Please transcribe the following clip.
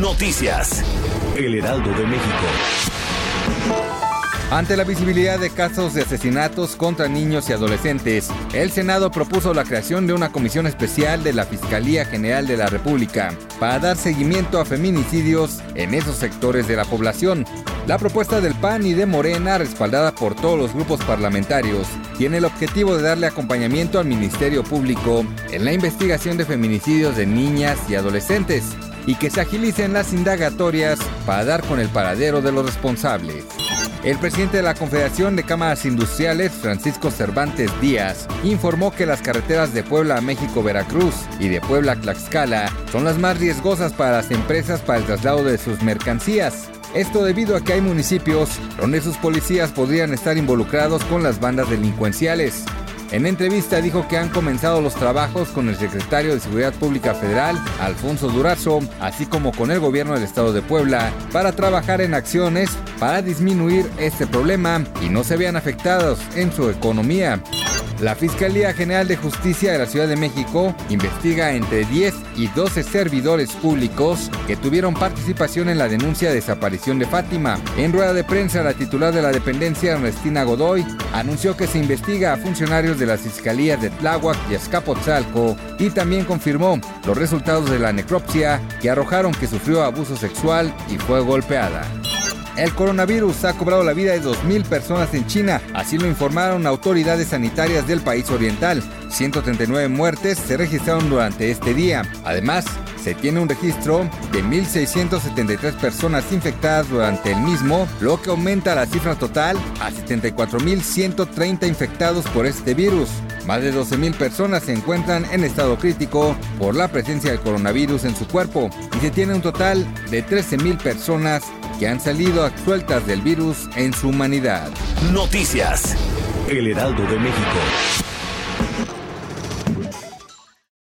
Noticias. El Heraldo de México. Ante la visibilidad de casos de asesinatos contra niños y adolescentes, el Senado propuso la creación de una comisión especial de la Fiscalía General de la República para dar seguimiento a feminicidios en esos sectores de la población. La propuesta del PAN y de Morena, respaldada por todos los grupos parlamentarios, tiene el objetivo de darle acompañamiento al Ministerio Público en la investigación de feminicidios de niñas y adolescentes y que se agilicen las indagatorias para dar con el paradero de los responsables. El presidente de la Confederación de Cámaras Industriales, Francisco Cervantes Díaz, informó que las carreteras de Puebla a México-Veracruz y de Puebla a Tlaxcala son las más riesgosas para las empresas para el traslado de sus mercancías. Esto debido a que hay municipios donde sus policías podrían estar involucrados con las bandas delincuenciales. En entrevista dijo que han comenzado los trabajos con el secretario de Seguridad Pública Federal, Alfonso Durazo, así como con el gobierno del estado de Puebla, para trabajar en acciones para disminuir este problema y no se vean afectados en su economía. La Fiscalía General de Justicia de la Ciudad de México investiga entre 10 y 12 servidores públicos que tuvieron participación en la denuncia de desaparición de Fátima. En rueda de prensa, la titular de la dependencia, Ernestina Godoy, anunció que se investiga a funcionarios de las fiscalías de Tláhuac y Azcapotzalco y también confirmó los resultados de la necropsia que arrojaron que sufrió abuso sexual y fue golpeada. El coronavirus ha cobrado la vida de 2.000 personas en China, así lo informaron autoridades sanitarias del país oriental. 139 muertes se registraron durante este día. Además, se tiene un registro de 1.673 personas infectadas durante el mismo, lo que aumenta la cifra total a 74.130 infectados por este virus. Más de 12.000 personas se encuentran en estado crítico por la presencia del coronavirus en su cuerpo y se tiene un total de 13.000 personas que han salido absueltas del virus en su humanidad. Noticias. El Heraldo de México.